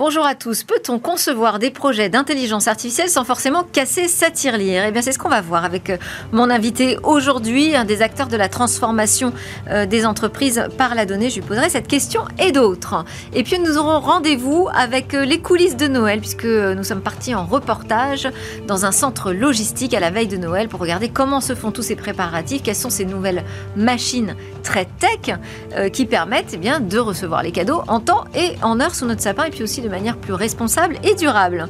Bonjour à tous. Peut-on concevoir des projets d'intelligence artificielle sans forcément casser sa tirelire? Eh bien, c'est ce qu'on va voir avec euh, mon invité aujourd'hui, un des acteurs de la transformation euh, des entreprises par la donnée. Je lui poserai cette question et d'autres. Et puis, nous aurons rendez-vous avec euh, les coulisses de Noël, puisque nous sommes partis en reportage dans un centre logistique à la veille de Noël pour regarder comment se font tous ces préparatifs, quelles sont ces nouvelles machines très tech qui permettent eh bien, de recevoir les cadeaux en temps et en heure sous notre sapin, et puis aussi de manière plus responsable et durable.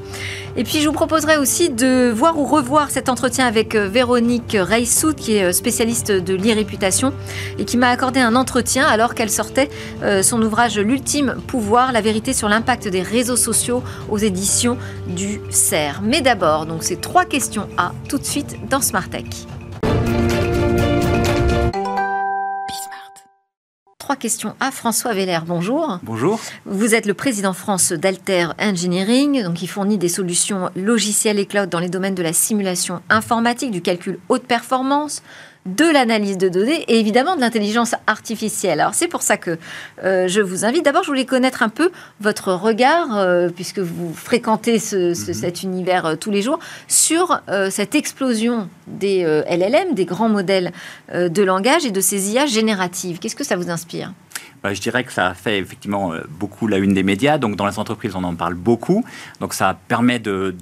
Et puis je vous proposerai aussi de voir ou revoir cet entretien avec euh, Véronique Reissoud, qui est euh, spécialiste de l'e-réputation et qui m'a accordé un entretien alors qu'elle sortait euh, son ouvrage L'ultime pouvoir, la vérité sur l'impact des réseaux sociaux aux éditions du CERF. Mais d'abord, donc ces trois questions à tout de suite dans Smart Tech. Trois questions à François Veller. Bonjour. Bonjour. Vous êtes le président France d'Alter Engineering, donc qui fournit des solutions logicielles et cloud dans les domaines de la simulation informatique, du calcul haute performance, de l'analyse de données et évidemment de l'intelligence artificielle. Alors c'est pour ça que euh, je vous invite. D'abord, je voulais connaître un peu votre regard, euh, puisque vous fréquentez mhm. cet univers euh, tous les jours, sur cette explosion des LLM, des grands modèles de langage et de ces IA génératives. Qu'est-ce que ça vous inspire? Bah, je dirais que ça a fait effectivement euh, beaucoup la une des médias. Donc, dans les entreprises, on en parle beaucoup. Donc, ça permet de,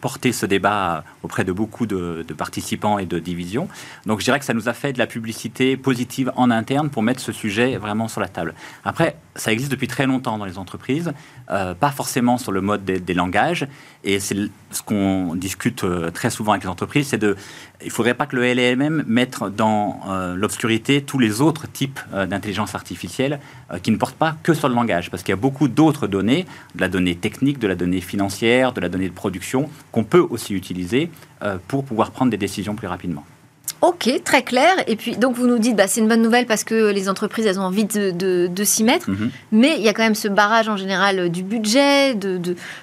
porter ce débat auprès de beaucoup de, participants et de divisions. Donc, je dirais que ça nous a fait de la publicité positive en interne pour mettre ce sujet vraiment sur la table. Après, ça existe depuis très longtemps dans les entreprises, euh, pas forcément sur le mode des, langages. Et c'est ce qu'on discute euh, très souvent avec les entreprises, c'est de, il ne faudrait pas que le LLM mette dans l'obscurité tous les autres types d'intelligence artificielle euh, qui ne porte pas que sur le langage, parce qu'il y a beaucoup d'autres données, de la donnée technique, de la donnée financière, de la donnée de production, qu'on peut aussi utiliser euh, pour pouvoir prendre des décisions plus rapidement. Ok, très clair. Et puis, donc, vous nous dites, bah, c'est une bonne nouvelle parce que les entreprises, elles ont envie de, s'y mettre. Mhm. Mais il y a quand même ce barrage en général euh, du budget, de,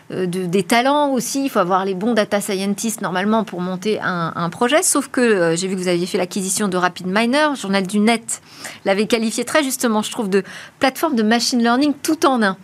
des talents aussi. Il faut avoir les bons data scientists normalement pour monter un, projet. Sauf que euh, j'ai vu que vous aviez fait l'acquisition de RapidMiner. Journal du Net l'avait qualifié très justement, je trouve, de plateforme de machine learning tout en un.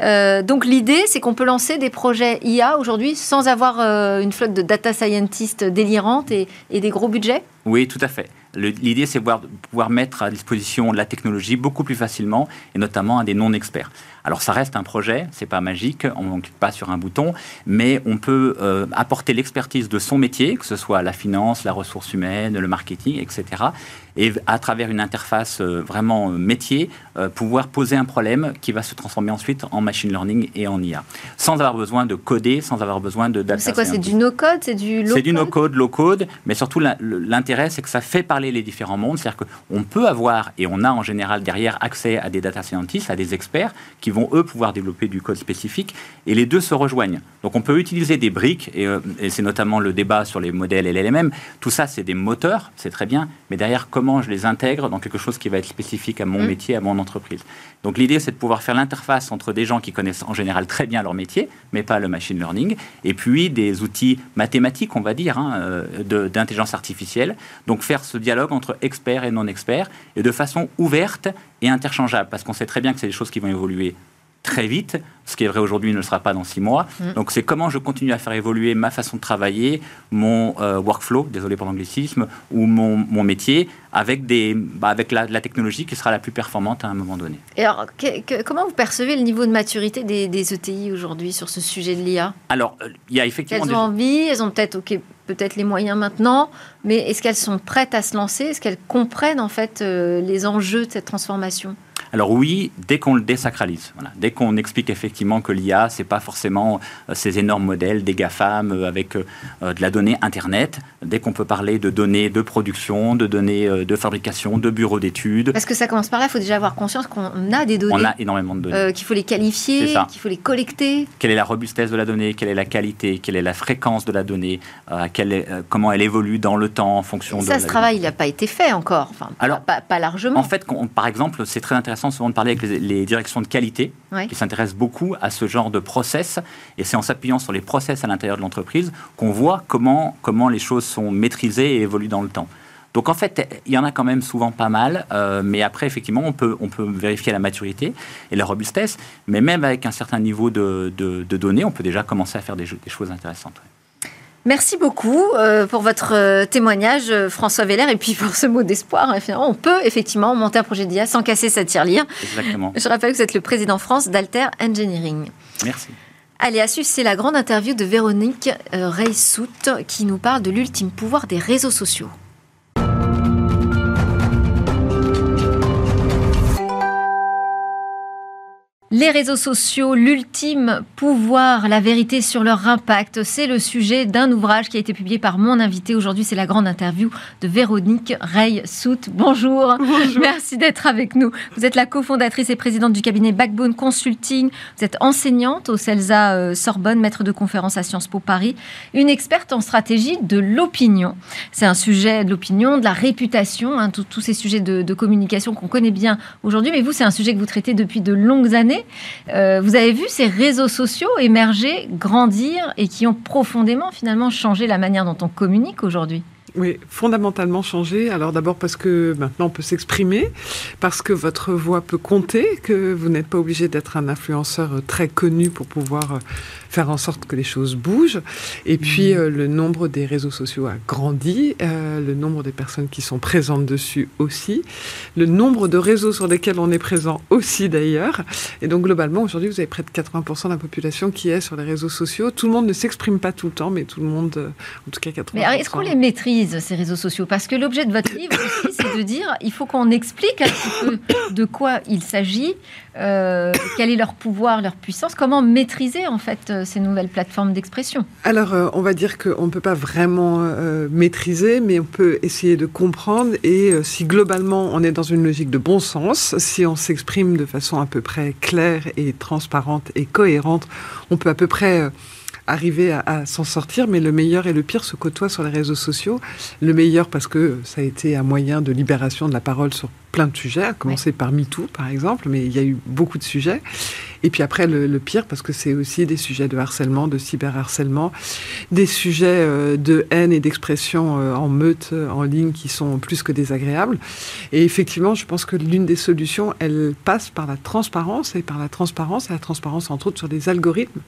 Euh, donc l'idée, c'est qu'on peut lancer des projets IA aujourd'hui sans avoir une flotte de data scientists délirantes et des gros budgets? Oui, tout à fait. L'idée, c'est de pouvoir mettre à disposition la technologie beaucoup plus facilement, et notamment à des non-experts. Alors, ça reste un projet, c'est pas magique, on ne clique pas sur un bouton, mais on peut euh, apporter l'expertise de son métier, que ce soit la finance, la ressource humaine, le marketing, etc. Et à travers une interface euh, vraiment euh, métier, pouvoir poser un problème qui va se transformer ensuite en machine learning et en IA, sans avoir besoin de coder, sans avoir besoin de data. C'est quoi C'est du no-code C'est du low-code? C'est du no-code, low-code, mais surtout l'intérêt, c'est que ça fait parler les différents mondes. C'est-à-dire qu'on peut avoir, et on a en général derrière accès à des data scientists, à des experts, qui vont eux pouvoir développer du code spécifique, et les deux se rejoignent. Donc on peut utiliser des briques, et, euh, c'est notamment le débat sur les modèles LLM. Tout ça, c'est des moteurs, c'est très bien, mais derrière, comment je les intègre dans quelque chose qui va être spécifique à mon mm. métier, à mon entreprise? Donc l'idée, c'est de pouvoir faire l'interface entre des gens qui connaissent en général très bien leur métier, mais pas le machine learning, et puis des outils mathématiques, on va dire, hein, euh, d'intelligence artificielle. Donc faire ce dialogue entre experts et non experts, et de façon ouverte et interchangeable, parce qu'on sait très bien que c'est des choses qui vont évoluer très vite. Ce qui est vrai aujourd'hui ne le sera pas dans six mois. Mm. Donc c'est comment je continue à faire évoluer ma façon de travailler, mon euh, workflow, désolé pour l'anglicisme, ou mon, mon, métier avec, des, bah, avec la, la, technologie qui sera la plus performante à un moment donné. Et alors, comment vous percevez le niveau de maturité des, des ETI aujourd'hui sur ce sujet de l'IA Alors, euh, il y a effectivement... Elles ont envie, elles ont peut-être ok, peut-être les moyens maintenant, mais est-ce qu'elles sont prêtes à se lancer? Est-ce qu'elles comprennent en fait euh, les enjeux de cette transformation? Alors oui, dès qu'on le désacralise, dès qu'on explique effectivement que l'IA, c'est pas forcément euh, ces énormes modèles des GAFAM euh, avec de la donnée Internet, dès qu'on peut parler de données de production, de données de fabrication, de bureaux d'études. Parce que ça commence par là, il faut déjà avoir conscience qu'on a des données. On a énormément de données. qu'il faut les qualifier, qu'il faut les collecter. Quelle est la robustesse de la donnée, quelle est la qualité, quelle est la fréquence de la donnée, euh, comment elle évolue dans le temps en fonction de. Ça, ce travail, il n'a pas été fait encore. Enfin, Alors, pas, largement. En fait, par exemple, c'est très intéressant souvent de parler avec les, directions de qualité qui s'intéressent beaucoup à ce genre de process. Et c'est en s'appuyant sur les process à l'intérieur de l'entreprise qu'on voit comment, comment les choses sont maîtrisées et évoluent dans le temps. Donc en fait, il y en a quand même souvent pas mal, euh, mais après, effectivement, on peut, on peut vérifier la maturité et la robustesse, mais même avec un certain niveau de, de, données, on peut déjà commencer à faire des, des choses intéressantes. Merci beaucoup euh, pour votre euh, témoignage, François Veller, et puis pour ce mot d'espoir. On peut effectivement monter un projet d'IA sans casser sa tirelire. Exactement. Je rappelle que vous êtes le président France d'Alter Engineering. Merci. Allez, à suivre, c'est la grande interview de Véronique Reissout qui nous parle de l'ultime pouvoir des réseaux sociaux. Les réseaux sociaux, l'ultime pouvoir, la vérité sur leur impact, c'est le sujet d'un ouvrage qui a été publié par mon invité aujourd'hui. C'est la grande interview de Véronique Rey-Sout. Bonjour. Bonjour. Merci d'être avec nous. Vous êtes la cofondatrice et présidente du cabinet Backbone Consulting. Vous êtes enseignante au CELSA euh, Sorbonne, maître de conférence à Sciences Po Paris, une experte en stratégie de l'opinion. C'est un sujet de l'opinion, de la réputation, hein, tous ces sujets de, de communication qu'on connaît bien aujourd'hui. Mais vous, c'est un sujet que vous traitez depuis de longues années. Euh, vous avez vu ces réseaux sociaux émerger, grandir et qui ont profondément finalement changé la manière dont on communique aujourd'hui? Oui, fondamentalement changé. Alors d'abord parce que maintenant on peut s'exprimer, parce que votre voix peut compter, que vous n'êtes pas obligé d'être un influenceur très connu pour pouvoir faire en sorte que les choses bougent. Et puis, mmh. euh, le nombre des réseaux sociaux a grandi, euh, le nombre des personnes qui sont présentes dessus aussi, le nombre de réseaux sur lesquels on est présent aussi d'ailleurs. Et donc, globalement, aujourd'hui, vous avez près de 80% de la population qui est sur les réseaux sociaux. Tout le monde ne s'exprime pas tout le temps, mais tout le monde, euh, en tout cas 80%. Mais est-ce qu'on les maîtrise, ces réseaux sociaux Parce que l'objet de votre livre aussi, c'est de dire, il faut qu'on explique un petit peu de quoi il s'agit, euh, quel est leur pouvoir, leur puissance Comment maîtriser en fait euh, ces nouvelles plateformes d'expression Alors, euh, on va dire qu'on ne peut pas vraiment maîtriser, mais on peut essayer de comprendre. Et si globalement on est dans une logique de bon sens, si on s'exprime de façon à peu près claire et transparente et cohérente, on peut à peu près arriver à, s'en sortir, mais le meilleur et le pire se côtoient sur les réseaux sociaux. Le meilleur parce que ça a été un moyen de libération de la parole sur plein de sujets, à commencer par MeToo par exemple, mais il y a eu beaucoup de sujets. Et puis après, le, pire parce que c'est aussi des sujets de harcèlement, de cyberharcèlement, des sujets euh, de haine et d'expression euh, en meute, euh, en ligne, qui sont plus que désagréables. Et effectivement, je pense que l'une des solutions, elle passe par la transparence, et par la transparence, et la transparence entre autres sur les algorithmes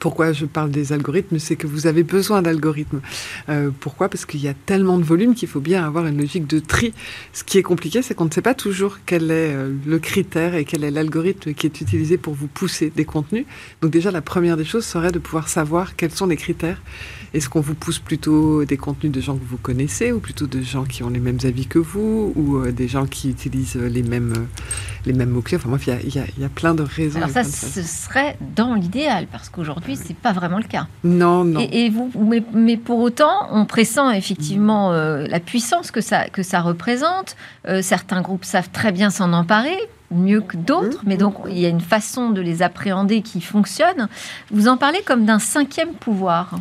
pourquoi je parle des algorithmes, c'est que vous avez besoin d'algorithmes. Euh, pourquoi? Parce qu'il y a tellement de volume qu'il faut bien avoir une logique de tri. Ce qui est compliqué, c'est qu'on ne sait pas toujours quel est euh, le critère et quel est l'algorithme qui est utilisé pour vous pousser des contenus. Donc déjà, la première des choses serait de pouvoir savoir quels sont les critères. Est-ce qu'on vous pousse plutôt des contenus de gens que vous connaissez ou plutôt de gens qui ont les mêmes avis que vous ou euh, des gens qui utilisent les mêmes, les mêmes mots-clés? Enfin, moi, il y, y a, plein de raisons. Alors ça, ce serait dans l'idéal parce qu'aujourd'hui, aujourd'hui, c'est pas vraiment le cas. Non, non. Et, vous, mais, pour autant, on pressent effectivement euh, la puissance que ça, que ça représente. Euh, certains groupes savent très bien s'en emparer mieux que d'autres, mais donc il y a une façon de les appréhender qui fonctionne. Vous en parlez comme d'un cinquième pouvoir.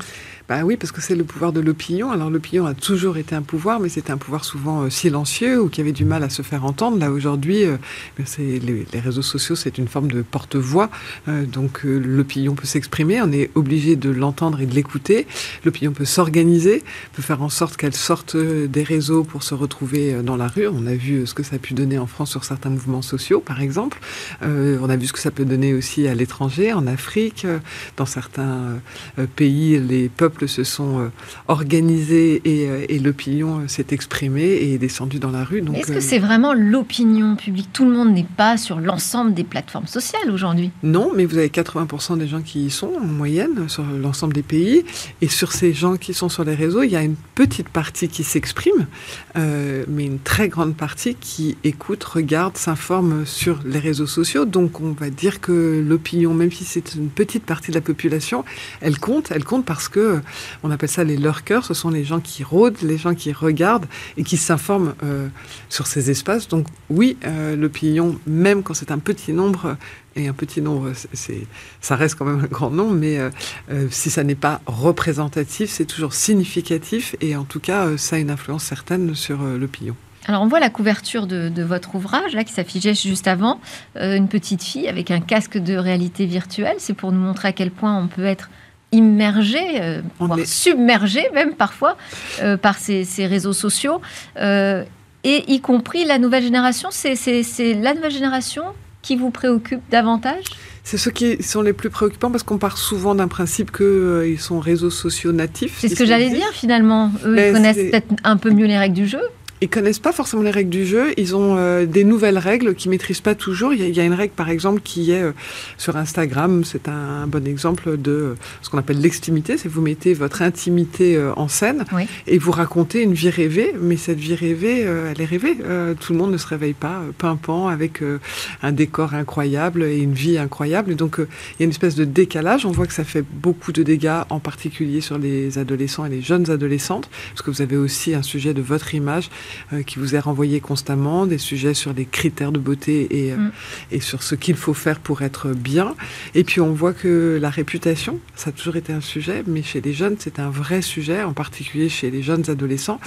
Bah oui, parce que c'est le pouvoir de l'opinion. Alors l'opinion a toujours été un pouvoir, mais c'était un pouvoir souvent euh, silencieux ou qui avait du mal à se faire entendre. Là aujourd'hui, euh, c'est les, réseaux sociaux, c'est une forme de porte-voix. Euh, donc l'opinion peut s'exprimer, on est obligé de l'entendre et de l'écouter. L'opinion peut s'organiser, peut faire en sorte qu'elle sorte des réseaux pour se retrouver dans la rue. On a vu ce que ça a pu donner en France sur certains mouvements sociaux, par exemple. on a vu ce que ça peut donner aussi à l'étranger, en Afrique, dans certains pays, les peuples se sont euh, organisés euh, et, l'opinion euh, s'est exprimée et est descendue dans la rue. Est-ce que c'est vraiment l'opinion publique? Tout le monde n'est pas sur l'ensemble des plateformes sociales aujourd'hui. Non, mais vous avez 80% des gens qui y sont en moyenne sur l'ensemble des pays. Et sur ces gens qui sont sur les réseaux, il y a une petite partie qui s'exprime, mais une très grande partie qui écoute, regarde, s'informe sur les réseaux sociaux. Donc on va dire que l'opinion, même si c'est une petite partie de la population, elle compte. Elle compte parce que on appelle ça les lurkers, ce sont les gens qui rôdent, les gens qui regardent et qui s'informent euh, sur ces espaces. Donc oui, euh, l'opinion, même quand c'est un petit nombre, et un petit nombre, c'est, ça reste quand même un grand nombre, mais euh, si ça n'est pas représentatif, c'est toujours significatif et en tout cas, ça a une influence certaine sur l'opinion. Alors on voit la couverture de, de, votre ouvrage là qui s'affichait juste avant, une petite fille avec un casque de réalité virtuelle. C'est pour nous montrer à quel point on peut être immergés, voire submergés même parfois par ces, ces, réseaux sociaux, et y compris la nouvelle génération. C'est la nouvelle génération qui vous préoccupe davantage? C'est ceux qui sont les plus préoccupants parce qu'on part souvent d'un principe qu'ils euh, sont réseaux sociaux natifs. C'est ce que j'allais dire finalement. Eux, ils connaissent peut-être un peu mieux les règles du jeu ils connaissent pas forcément les règles du jeu. Ils ont euh, des nouvelles règles qu'ils maîtrisent pas toujours. Il y, a, une règle, par exemple, qui est euh, sur Instagram. C'est un, bon exemple de euh, ce qu'on appelle l'extimité. C'est vous mettez votre intimité en scène et vous racontez une vie rêvée. Mais cette vie rêvée, elle est rêvée. tout le monde ne se réveille pas pimpant avec un décor incroyable et une vie incroyable. donc, il y a une espèce de décalage. On voit que ça fait beaucoup de dégâts, en particulier sur les adolescents et les jeunes adolescentes, parce que vous avez aussi un sujet de votre image qui vous est renvoyé constamment, des sujets sur les critères de beauté et, euh, mm. et sur ce qu'il faut faire pour être bien. Et puis on voit que la réputation, ça a toujours été un sujet, mais chez les jeunes, c'est un vrai sujet, en particulier chez les jeunes adolescents.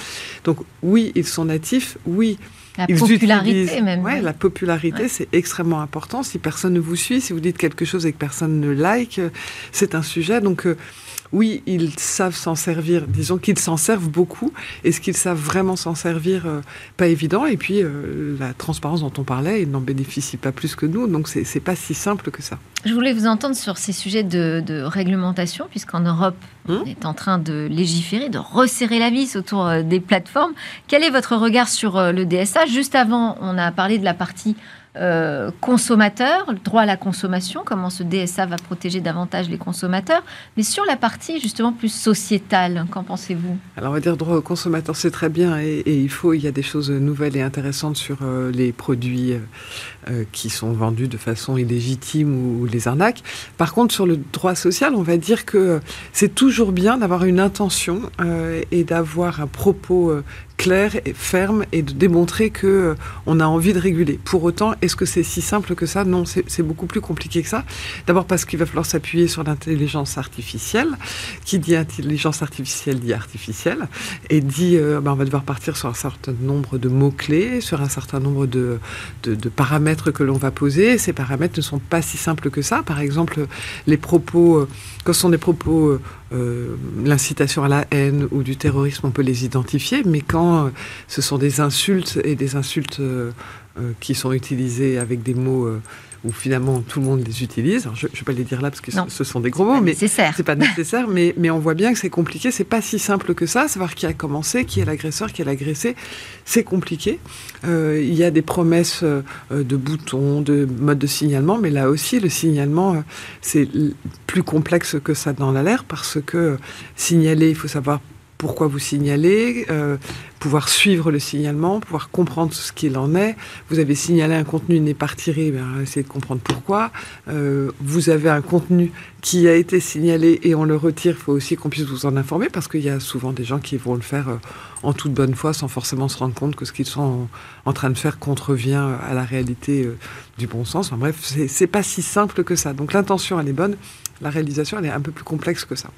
Donc oui, ils sont natifs, oui. La popularité même. Ouais, la popularité, c'est extrêmement important. Si personne ne vous suit, si vous dites quelque chose et que personne ne like, c'est un sujet. Donc, euh, oui, ils savent s'en servir. Disons qu'ils s'en servent beaucoup. Est-ce qu'ils savent vraiment s'en servir euh, Pas évident. Et puis, euh, la transparence dont on parlait, ils n'en bénéficient pas plus que nous. Donc, c'est pas si simple que ça. Je voulais vous entendre sur ces sujets de, réglementation, puisqu'en Europe, on est en train de légiférer, de resserrer la vis autour euh, des plateformes. Quel est votre regard sur le DSA Juste avant, on a parlé de la partie euh, consommateurs, le droit à la consommation, comment ce DSA va protéger davantage les consommateurs, mais sur la partie justement plus sociétale, qu'en pensez-vous? Alors on va dire droit aux consommateurs, c'est très bien et, il faut, il y a des choses nouvelles et intéressantes sur euh, les produits euh, qui sont vendus de façon illégitime ou, les arnaques. Par contre, sur le droit social, on va dire que c'est toujours bien d'avoir une intention et d'avoir un propos clair et ferme et de démontrer que euh, on a envie de réguler. Pour autant, est-ce que c'est si simple que ça? Non, c'est beaucoup plus compliqué que ça. D'abord parce qu'il va falloir s'appuyer sur l'intelligence artificielle. Qui dit intelligence artificielle dit artificielle et dit euh, ben, on va devoir partir sur un certain nombre de mots clés, sur un certain nombre de, de, de paramètres que l'on va poser. Ces paramètres ne sont pas si simples que ça. Par exemple, les propos, euh, quand ce sont des propos euh, l'incitation à la haine ou du terrorisme, on peut les identifier, mais quand euh, ce sont des insultes et des insultes euh, qui sont utilisées avec des mots où finalement tout le monde les utilise. je ne vais pas les dire là parce que ce sont des gros mots, mais c'est pas nécessaire. mais, mais on voit bien que c'est compliqué. C'est pas si simple que ça. Savoir qui a commencé, qui est l'agresseur, qui est l'agressé, c'est compliqué. Euh, il y a des promesses euh, de boutons, de mode de signalement, mais là aussi le signalement euh, c'est plus complexe que ça dans l'air parce que signaler, il faut savoir pourquoi vous signalez, euh, pouvoir suivre le signalement, pouvoir comprendre ce qu'il en est. Vous avez signalé un contenu n'est pas retiré, ben, essayez de comprendre pourquoi. Euh, vous avez un contenu qui a été signalé et on le retire, il faut aussi qu'on puisse vous en informer parce qu'il y a souvent des gens qui vont le faire euh, en toute bonne foi sans forcément se rendre compte que ce qu'ils sont en, train de faire contrevient à la réalité du bon sens. Enfin, bref, c'est pas si simple que ça. Donc l'intention, elle est bonne, la réalisation, elle est un peu plus complexe que ça.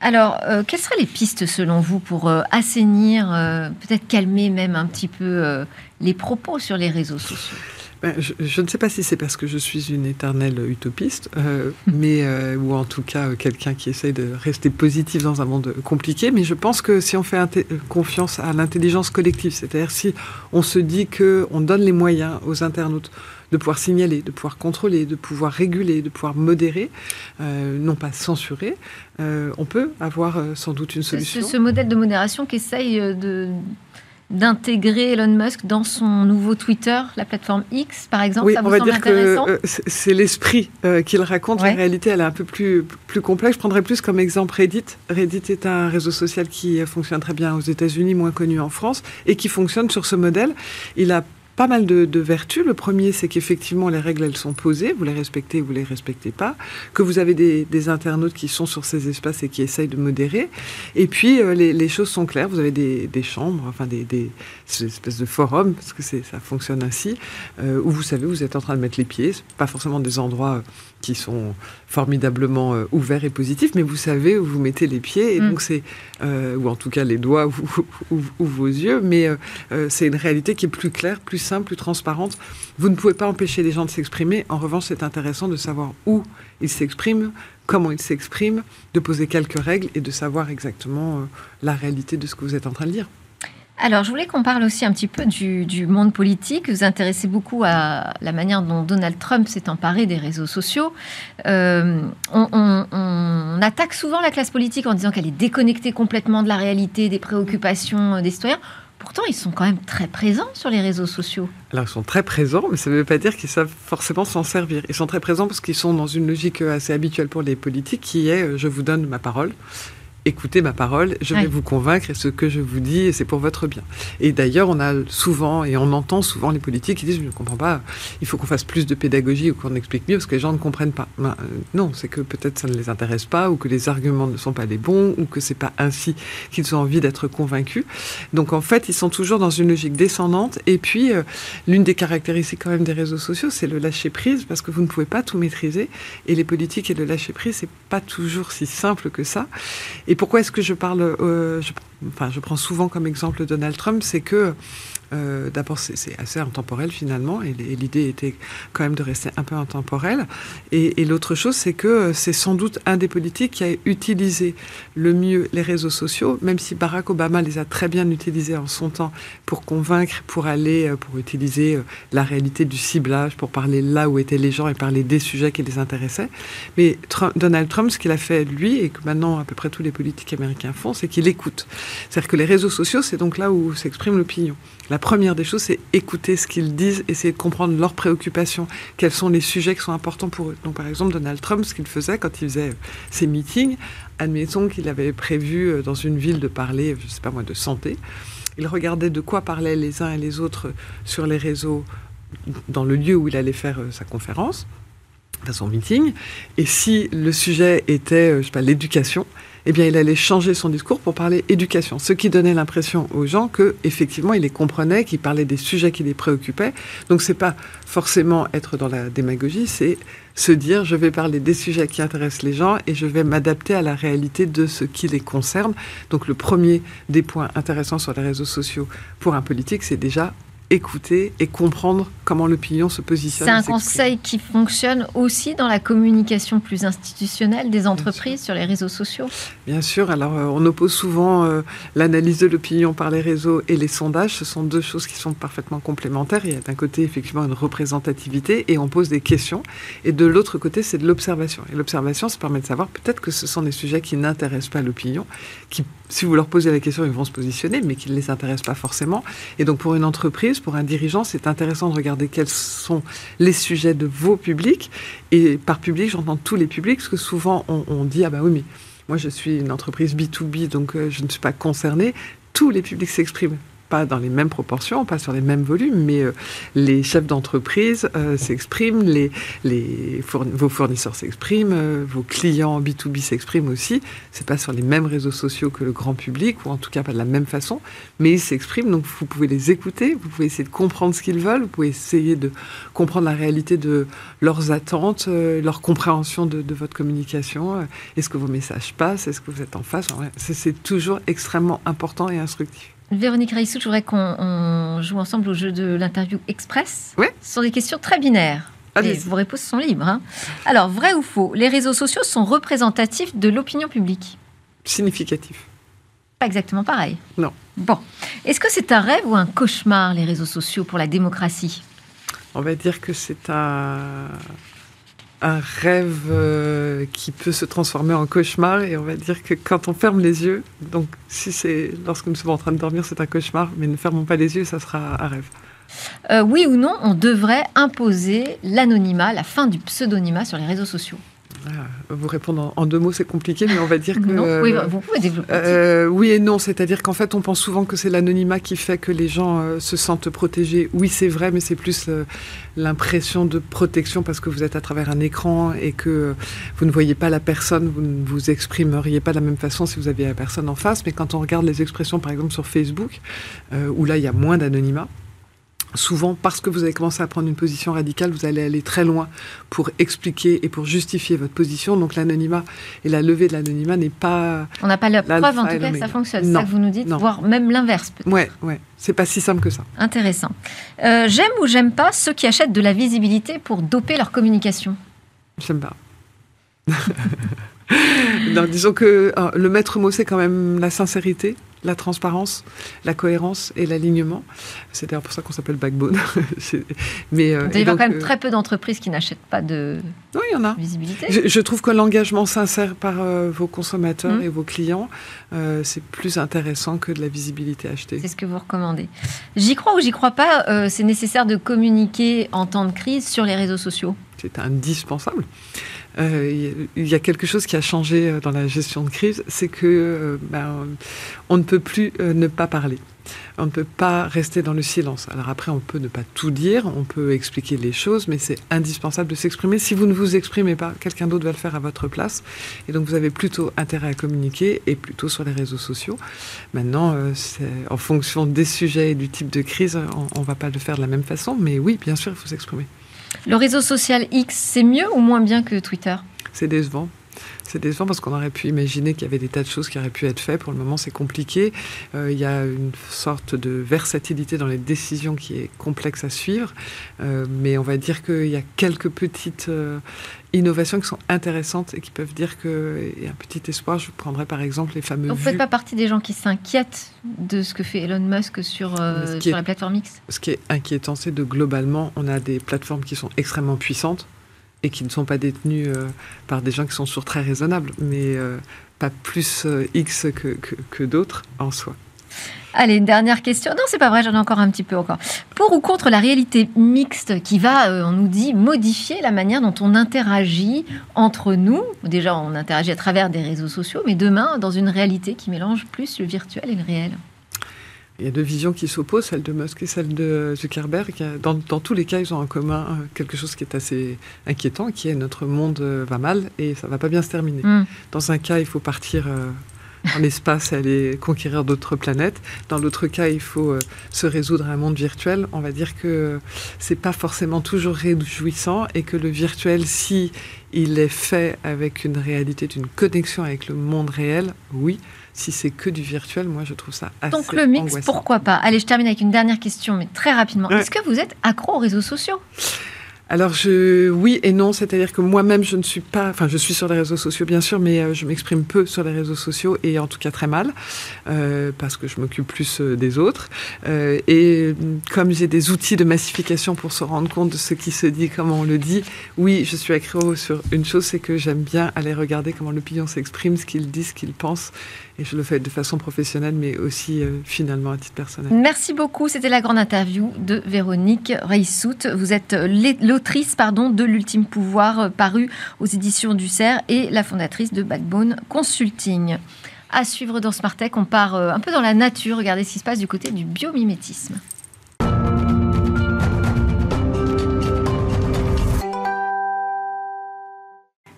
Alors, euh, quelles seraient les pistes selon vous pour euh, assainir, euh, peut-être calmer même un petit peu les propos sur les réseaux sociaux? Ben, je, ne sais pas si c'est parce que je suis une éternelle utopiste, mais ou en tout cas quelqu'un qui essaye de rester positif dans un monde compliqué. Mais je pense que si on fait confiance à l'intelligence collective, c'est-à-dire si on se dit que on donne les moyens aux internautes de pouvoir signaler, de pouvoir contrôler, de pouvoir réguler, de pouvoir modérer, euh, non pas censurer, euh, on peut avoir euh, sans doute une solution. Ce, modèle de modération qu'essaye de d'intégrer Elon Musk dans son nouveau Twitter, la plateforme X, par exemple Oui, on va dire que c'est l'esprit qu'il raconte. La réalité, elle est un peu plus, plus complexe. Je prendrais plus comme exemple Reddit. Reddit est un réseau social qui fonctionne très bien aux États-Unis, moins connu en France, et qui fonctionne sur ce modèle. Il a pas mal de, vertus. Le premier, c'est qu'effectivement, les règles, elles sont posées. Vous les respectez ou vous les respectez pas. Que vous avez des, internautes qui sont sur ces espaces et qui essayent de modérer. Et puis, euh, les, choses sont claires. Vous avez des, chambres, enfin des, espèces de forums, parce que ça fonctionne ainsi, euh, où vous savez, vous êtes en train de mettre les pieds. Pas forcément des endroits qui sont formidablement euh, ouverts et positifs, mais vous savez où vous mettez les pieds, et mm. donc c'est, ou en tout cas les doigts ou, vos yeux, mais c'est une réalité qui est plus claire, plus simple, plus transparente. Vous ne pouvez pas empêcher les gens de s'exprimer. En revanche, c'est intéressant de savoir où ils s'expriment, comment ils s'expriment, de poser quelques règles et de savoir exactement euh, la réalité de ce que vous êtes en train de dire. Alors, je voulais qu'on parle aussi un petit peu du, monde politique. Vous intéressez beaucoup à la manière dont Donald Trump s'est emparé des réseaux sociaux. Euh, on, attaque souvent la classe politique en disant qu'elle est déconnectée complètement de la réalité, des préoccupations euh, des citoyens. Pourtant, ils sont quand même très présents sur les réseaux sociaux. Alors, ils sont très présents, mais ça ne veut pas dire qu'ils savent forcément s'en servir. Ils sont très présents parce qu'ils sont dans une logique assez habituelle pour les politiques qui est euh, je vous donne ma parole écoutez ma parole, je vais vous convaincre et ce que je vous dis, c'est pour votre bien. Et d'ailleurs, on a souvent, et on entend souvent les politiques qui disent, je ne comprends pas, il faut qu'on fasse plus de pédagogie ou qu'on explique mieux parce que les gens ne comprennent pas. Ben, euh, non, c'est que peut-être ça ne les intéresse pas ou que les arguments ne sont pas les bons ou que c'est pas ainsi qu'ils ont envie d'être convaincus. Donc en fait, ils sont toujours dans une logique descendante. Et puis, euh, l'une des caractéristiques quand même des réseaux sociaux, c'est le lâcher prise parce que vous ne pouvez pas tout maîtriser. Et les politiques et le lâcher prise, c'est pas toujours si simple que ça. Et pourquoi est-ce que je parle, euh, enfin, je prends souvent comme exemple Donald Trump, c'est que euh, d'abord, c'est assez intemporel finalement, et, l'idée était quand même de rester un peu intemporel. Et, l'autre chose, c'est que euh, c'est sans doute un des politiques qui a utilisé le mieux les réseaux sociaux, même si Barack Obama les a très bien utilisés en son temps pour convaincre, pour aller, euh, pour utiliser la réalité du ciblage, pour parler là où étaient les gens et parler des sujets qui les intéressaient. Mais Donald Trump, ce qu'il a fait lui, et que maintenant à peu près tous les politiques américains font, c'est qu'il écoute. C'est-à-dire que les réseaux sociaux, c'est donc là où s'exprime l'opinion. La première des choses, c'est écouter ce qu'ils disent, essayer de comprendre leurs préoccupations, quels sont les sujets qui sont importants pour eux. Donc, par exemple, Donald Trump, ce qu'il faisait quand il faisait ses meetings, admettons qu'il avait prévu euh, dans une ville de parler, je ne sais pas moi, de santé. Il regardait de quoi parlaient les uns et les autres sur les réseaux dans le lieu où il allait faire euh, sa conférence, son meeting. Et si le sujet était, euh, l'éducation, eh bien, il allait changer son discours pour parler éducation, ce qui donnait l'impression aux gens que, effectivement, il les comprenait, qu'il parlait des sujets qui les préoccupaient. Donc, c'est pas forcément être dans la démagogie, c'est se dire, je vais parler des sujets qui intéressent les gens et je vais m'adapter à la réalité de ce qui les concerne. Donc, le premier des points intéressants sur les réseaux sociaux pour un politique, c'est déjà écouter et comprendre comment l'opinion se positionne. C'est un conseil qui fonctionne aussi dans la communication plus institutionnelle des entreprises sur les réseaux sociaux Bien sûr. Alors, euh, on oppose souvent euh, l'analyse de l'opinion par les réseaux et les sondages. Ce sont deux choses qui sont parfaitement complémentaires. Il y a d'un côté, effectivement, une représentativité et on pose des questions. Et de l'autre côté, c'est de l'observation. Et l'observation, ça permet de savoir peut-être que ce sont des sujets qui n'intéressent pas l'opinion, qui, si vous leur posez la question, ils vont se positionner, mais qui ne les intéressent pas forcément. Et donc, pour une entreprise, pour un dirigeant, c'est intéressant de regarder quels sont les sujets de vos publics. Et par public, j'entends tous les publics, parce que souvent on, dit ah bah oui, mais moi je suis une entreprise B2B, donc euh, je ne suis pas concerné. Tous les publics s'expriment pas dans les mêmes proportions, pas sur les mêmes volumes, mais euh, les chefs d'entreprise euh, s'expriment, les, vos fournisseurs s'expriment, euh, vos clients B2B s'expriment aussi. C'est pas sur les mêmes réseaux sociaux que le grand public, ou en tout cas pas de la même façon, mais ils s'expriment, donc vous pouvez les écouter, vous pouvez essayer de comprendre ce qu'ils veulent, vous pouvez essayer de comprendre la réalité de leurs attentes, leur compréhension de, votre communication. Est-ce que vos messages passent Est-ce que vous êtes en face C'est toujours extrêmement important et instructif. Véronique Raissou, je voudrais qu'on joue ensemble au jeu de l'interview express. Oui. Ce sont des questions très binaires. Et vos réponses sont libres. Hein. Alors, vrai ou faux, les réseaux sociaux sont représentatifs de l'opinion publique? Significatif. Pas exactement pareil. Non. Bon. Est-ce que c'est un rêve ou un cauchemar, les réseaux sociaux, pour la démocratie? On va dire que c'est un, un rêve euh, qui peut se transformer en cauchemar et on va dire que quand on ferme les yeux, donc si c'est lorsque nous sommes en train de dormir, c'est un cauchemar, mais ne fermons pas les yeux, ça sera un rêve. Euh, oui ou non, on devrait imposer l'anonymat, la fin du pseudonymat sur les réseaux sociaux vous répondre en, deux mots, c'est compliqué, mais on va dire que. Non, oui, vous pouvez développer. Euh, oui et non, c'est-à-dire qu'en fait, on pense souvent que c'est l'anonymat qui fait que les gens euh, se sentent protégés. Oui, c'est vrai, mais c'est plus euh, l'impression de protection parce que vous êtes à travers un écran et que vous ne voyez pas la personne, vous ne vous exprimeriez pas de la même façon si vous aviez la personne en face. Mais quand on regarde les expressions, par exemple, sur Facebook, où là, il y a moins d'anonymat, souvent, parce que vous avez commencé à prendre une position radicale, vous allez aller très loin pour expliquer et pour justifier votre position. Donc l'anonymat et la levée de l'anonymat n'est pas. On n'a pas la preuve, en tout cas, que ça fonctionne. C'est ça que vous nous dites, voire même l'inverse. Ouais, ouais. C'est pas si simple que ça. Intéressant. Euh, j'aime ou j'aime pas ceux qui achètent de la visibilité pour doper leur communication? J'aime pas. non, disons que euh, le maître mot, c'est quand même la sincérité, la transparence, la cohérence et l'alignement. C'est d'ailleurs pour ça qu'on s'appelle Backbone. Mais, euh, il y a quand même euh, très peu d'entreprises qui n'achètent pas de oui, il y en a. visibilité. Je, trouve que l'engagement sincère par vos consommateurs mmh. et vos clients, c'est plus intéressant que de la visibilité achetée. C'est ce que vous recommandez. J'y crois ou j'y crois pas, c'est nécessaire de communiquer en temps de crise sur les réseaux sociaux. C'est indispensable. Euh, il y a quelque chose qui a changé euh, dans la gestion de crise, c'est que euh, ben, on ne peut plus ne pas parler. On ne peut pas rester dans le silence. Alors après, on peut ne pas tout dire, on peut expliquer les choses, mais c'est indispensable de s'exprimer. Si vous ne vous exprimez pas, quelqu'un d'autre va le faire à votre place. Et donc, vous avez plutôt intérêt à communiquer et plutôt sur les réseaux sociaux. Maintenant, en fonction des sujets et du type de crise, on ne va pas le faire de la même façon. Mais oui, bien sûr, il faut s'exprimer. Le réseau social X, c'est mieux ou moins bien que Twitter? C'est décevant. C'est décevant parce qu'on aurait pu imaginer qu'il y avait des tas de choses qui auraient pu être faites. Pour le moment, c'est compliqué. Euh, il y a une sorte de versatilité dans les décisions qui est complexe à suivre. Euh, mais on va dire qu'il y a quelques petites euh, innovations qui sont intéressantes et qui peuvent dire qu'il y a un petit espoir. Je prendrais par exemple les fameux. Vous ne faites pas partie des gens qui s'inquiètent de ce que fait Elon Musk sur, sur la plateforme X? Ce qui est inquiétant, c'est de globalement, on a des plateformes qui sont extrêmement puissantes et qui ne sont pas détenus euh, par des gens qui sont toujours très raisonnables, mais euh, pas plus euh, X que, que, d'autres en soi. Allez, une dernière question. Non, c'est pas vrai, j'en ai encore un petit peu encore. Pour ou contre la réalité mixte qui va, on nous dit, modifier la manière dont on interagit entre nous? Déjà, on interagit à travers des réseaux sociaux, mais demain, dans une réalité qui mélange plus le virtuel et le réel il y a deux visions qui s'opposent, celle de Musk et celle de Zuckerberg. Dans, dans, tous les cas, ils ont en commun euh, quelque chose qui est assez inquiétant, qui est notre monde euh, va mal et ça va pas bien se terminer. Mm. Dans un cas, il faut partir euh, en espace et aller conquérir d'autres planètes. Dans l'autre cas, il faut se résoudre à un monde virtuel. On va dire que c'est pas forcément toujours réjouissant et que le virtuel, si il est fait avec une réalité, d'une connexion avec le monde réel, oui, si c'est que du virtuel, moi je trouve ça assez Donc le mix, pourquoi pas? Allez, je termine avec une dernière question, mais très rapidement. Est-ce que vous êtes accro aux réseaux sociaux? Alors je, oui et non, c'est-à-dire que moi-même je ne suis pas, enfin je suis sur les réseaux sociaux bien sûr, mais euh, je m'exprime peu sur les réseaux sociaux et en tout cas très mal euh, parce que je m'occupe plus euh, des autres. et comme j'ai des outils de massification pour se rendre compte de ce qui se dit, comment on le dit, oui, je suis accro sur une chose, c'est que j'aime bien aller regarder comment l'opinion s'exprime, ce qu'il dit, ce qu'il pense et je le fais de façon professionnelle, mais aussi euh, finalement à titre personnel. Merci beaucoup. C'était la grande interview de Véronique Reissout. Vous êtes euh, l'autrice de L'Ultime Pouvoir, euh, paru aux éditions du CERF, et la fondatrice de Backbone Consulting. À suivre dans Smart Tech, on part un peu dans la nature. Regardez ce qui se passe du côté du biomimétisme.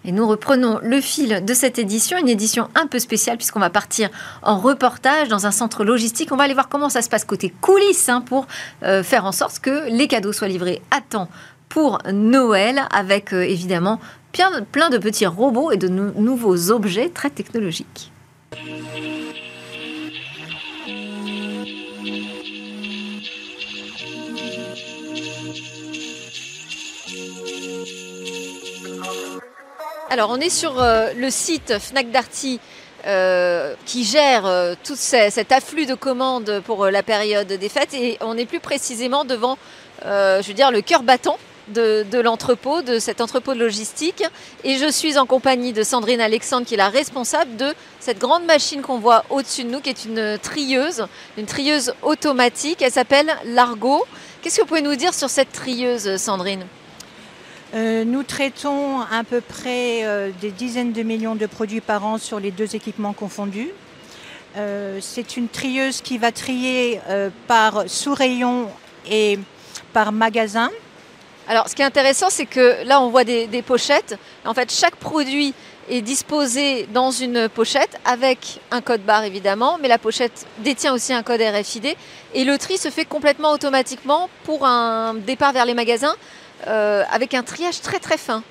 Et nous reprenons le fil de cette édition, une édition un peu spéciale puisqu'on va partir en reportage dans un centre logistique. On va aller voir comment ça se passe côté coulisses hein, pour euh, faire en sorte que les cadeaux soient livrés à temps pour Noël avec euh, évidemment plein, plein, de petits robots et de nouveaux objets très technologiques. Alors, on est sur euh, le site Fnac Darty euh, qui gère euh, tout cet afflux de commandes pour la période des fêtes et on est plus précisément devant, je veux dire, le cœur battant de, de l'entrepôt, de cet entrepôt de logistique. Et je suis en compagnie de Sandrine Alexandre, qui est la responsable de cette grande machine qu'on voit au-dessus de nous, qui est une trieuse, une trieuse automatique. Elle s'appelle Largo. Qu'est-ce que vous pouvez nous dire sur cette trieuse, Sandrine? Euh, nous traitons à peu près euh, des dizaines de millions de produits par an sur les deux équipements confondus. Euh, c'est une trieuse qui va trier par sous-rayon et par magasin. Alors, ce qui est intéressant, c'est que là, on voit des, pochettes. En fait, chaque produit est disposée dans une pochette avec un code barre évidemment, mais la pochette détient aussi un code RFID et le tri se fait complètement automatiquement pour un départ vers les magasins euh, avec un triage très très fin.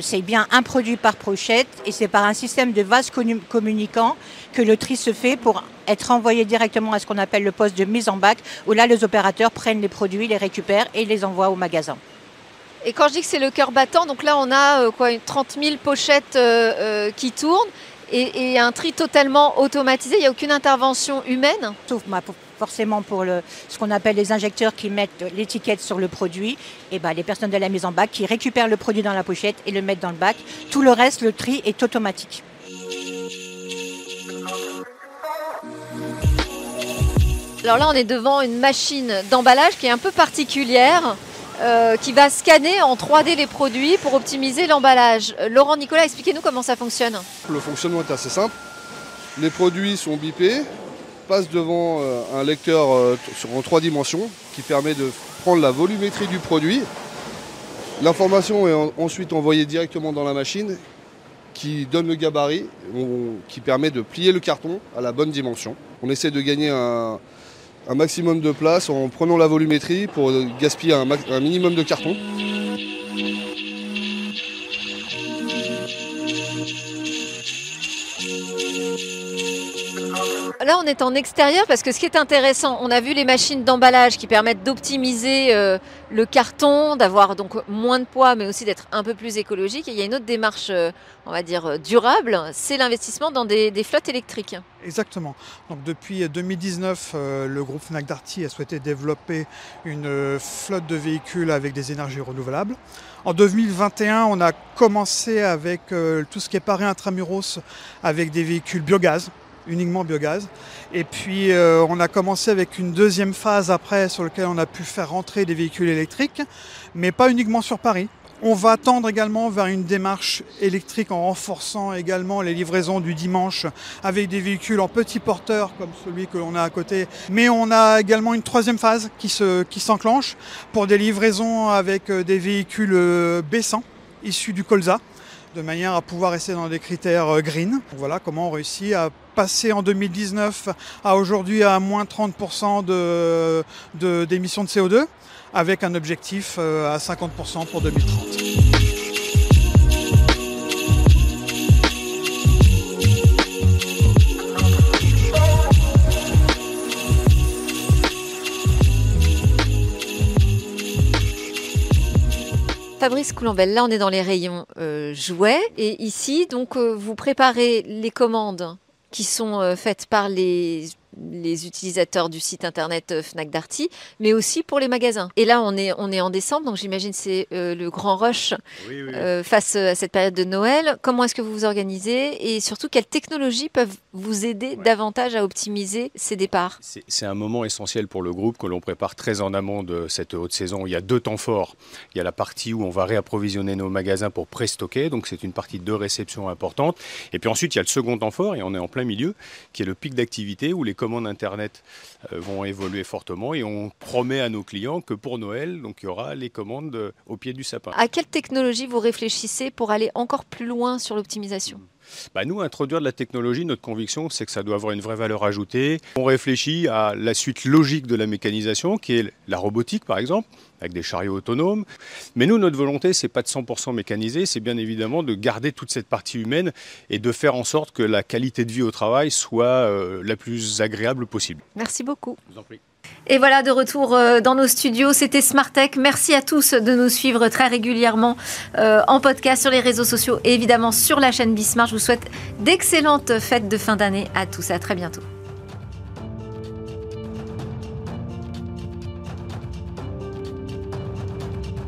C'est bien un produit par pochette et c'est par un système de vases communicants que le tri se fait pour être envoyé directement à ce qu'on appelle le poste de mise en bac où là les opérateurs prennent les produits, les récupèrent et les envoient au magasin. Et quand je dis que c'est le cœur battant, donc là on a euh, quoi, 30 000 pochettes euh, euh, qui tournent et, un tri totalement automatisé, il n'y a aucune intervention humaine Sauf forcément pour le, ce qu'on appelle les injecteurs qui mettent l'étiquette sur le produit, et ben, les personnes de la mise en bac qui récupèrent le produit dans la pochette et le mettent dans le bac. Tout le reste, le tri est automatique. Alors là, on est devant une machine d'emballage qui est un peu particulière. Euh, qui va scanner en 3D les produits pour optimiser l'emballage. Laurent Nicolas, expliquez-nous comment ça fonctionne. Le fonctionnement est assez simple. Les produits sont bipés, passent devant euh, un lecteur en trois dimensions qui permet de prendre la volumétrie du produit. L'information est ensuite envoyée directement dans la machine qui donne le gabarit, qui permet de plier le carton à la bonne dimension. On essaie de gagner un, maximum de place en prenant la volumétrie pour gaspiller un minimum de carton. Là, on est en extérieur parce que ce qui est intéressant, on a vu les machines d'emballage qui permettent d'optimiser euh, le carton, d'avoir donc moins de poids, mais aussi d'être un peu plus écologique. Et il y a une autre démarche, euh, on va dire, euh, durable, c'est l'investissement dans des, flottes électriques. Exactement. Depuis 2019, le groupe Fnac Darty a souhaité développer une flotte de véhicules avec des énergies renouvelables. En 2021, on a commencé avec tout ce qui est paré intramuros avec des véhicules biogaz uniquement biogaz. Et puis euh, on a commencé avec une deuxième phase après sur laquelle on a pu faire rentrer des véhicules électriques, mais pas uniquement sur Paris. On va tendre également vers une démarche électrique en renforçant également les livraisons du dimanche avec des véhicules en petits porteurs comme celui que l'on a à côté. Mais on a également une troisième phase qui, se, qui s'enclenche pour des livraisons avec euh, des véhicules euh, baissants issus du colza de manière à pouvoir rester dans des critères green. Voilà comment on réussit à passer en 2019 à aujourd'hui à moins 30% d'émissions de, de, CO2 avec un objectif euh, à 50% pour 2030. Fabrice Coulambelle, là on est dans les rayons euh, jouets. Et ici donc euh, vous préparez les commandes qui sont euh, faites par les les utilisateurs du site internet euh, Fnac Darty, mais aussi pour les magasins. Et là, on est, on est en décembre, donc j'imagine c'est euh, le grand rush euh, face à cette période de Noël. Comment est-ce que vous vous organisez et surtout quelles technologies peuvent vous aider davantage à optimiser ces départs? C'est un moment essentiel pour le groupe que l'on prépare très en amont de cette haute saison. Il y a deux temps forts. Il y a la partie où on va réapprovisionner nos magasins pour pré-stocker, donc c'est une partie de réception importante. Et puis ensuite, il y a le second temps fort, et on est en plein milieu, qui est le pic d'activité où les commandes Internet euh, vont évoluer fortement et on promet à nos clients que pour Noël, donc il y aura les commandes euh, au pied du sapin. À quelle technologie vous réfléchissez pour aller encore plus loin sur l'optimisation? Bah nous, introduire de la technologie, notre conviction, c'est que ça doit avoir une vraie valeur ajoutée. On réfléchit à la suite logique de la mécanisation, qui est la robotique, par exemple, avec des chariots autonomes. Mais nous, notre volonté, c'est pas de 100% mécaniser, c'est bien évidemment de garder toute cette partie humaine et de faire en sorte que la qualité de vie au travail soit euh, la plus agréable possible. Merci beaucoup. Je vous en prie. Et voilà, de retour euh, dans nos studios, c'était Smartech. Merci à tous de nous suivre très régulièrement euh, en podcast sur les réseaux sociaux et évidemment sur la chaîne Bismarck. Je vous souhaite d'excellentes fêtes de fin d'année à tous. À très bientôt.